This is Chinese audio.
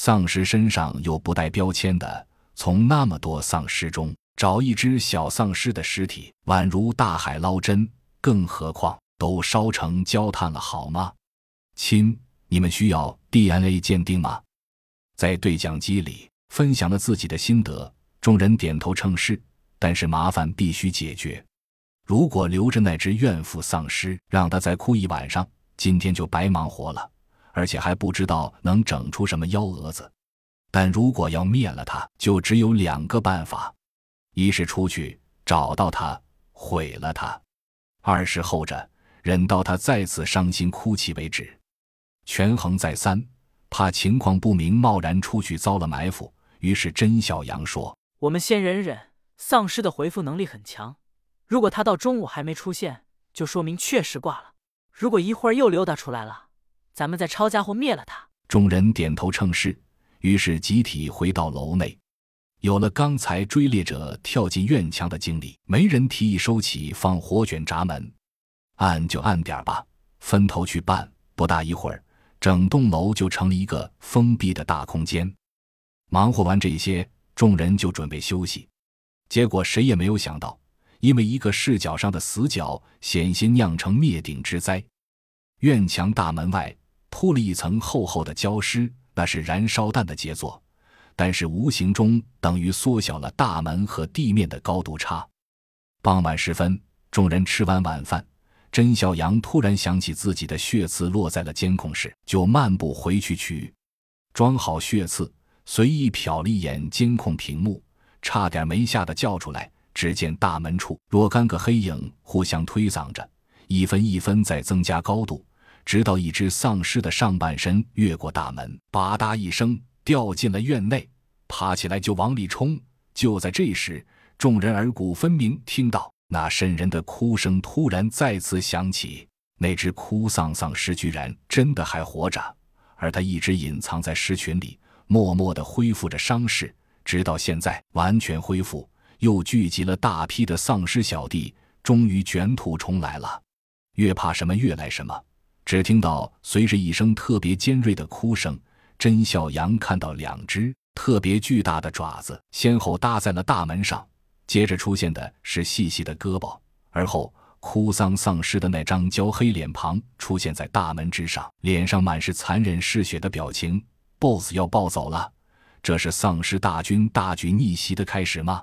丧尸身上有不带标签的，从那么多丧尸中找一只小丧尸的尸体，宛如大海捞针。更何况都烧成焦炭了，好吗？亲，你们需要 DNA 鉴定吗？在对讲机里分享了自己的心得，众人点头称是。但是麻烦必须解决。如果留着那只怨妇丧尸，让他再哭一晚上，今天就白忙活了，而且还不知道能整出什么幺蛾子。但如果要灭了他，就只有两个办法：一是出去找到他，毁了他；二是后着，忍到他再次伤心哭泣为止。权衡再三，怕情况不明，贸然出去遭了埋伏，于是甄小阳说：“我们先忍忍。”丧尸的回复能力很强，如果他到中午还没出现，就说明确实挂了。如果一会儿又溜达出来了，咱们再抄家伙灭了他。众人点头称是，于是集体回到楼内。有了刚才追猎者跳进院墙的经历，没人提议收起放火卷闸门，按就按点吧，分头去办。不大一会儿，整栋楼就成了一个封闭的大空间。忙活完这些，众人就准备休息。结果谁也没有想到，因为一个视角上的死角，险些酿成灭顶之灾。院墙大门外铺了一层厚厚的胶湿，那是燃烧弹的杰作，但是无形中等于缩小了大门和地面的高度差。傍晚时分，众人吃完晚饭，甄小阳突然想起自己的血刺落在了监控室，就漫步回去取，装好血刺，随意瞟了一眼监控屏幕。差点没吓得叫出来。只见大门处若干个黑影互相推搡着，一分一分在增加高度，直到一只丧尸的上半身越过大门，吧嗒一声掉进了院内，爬起来就往里冲。就在这时，众人耳骨分明听到那瘆人的哭声突然再次响起。那只哭丧丧尸居然真的还活着，而他一直隐藏在尸群里，默默地恢复着伤势。直到现在完全恢复，又聚集了大批的丧尸小弟，终于卷土重来了。越怕什么越来什么。只听到随着一声特别尖锐的哭声，甄小阳看到两只特别巨大的爪子先后搭在了大门上，接着出现的是细细的胳膊，而后哭丧丧尸的那张焦黑脸庞出现在大门之上，脸上满是残忍嗜血的表情。BOSS 要暴走了。这是丧尸大军大举逆袭的开始吗？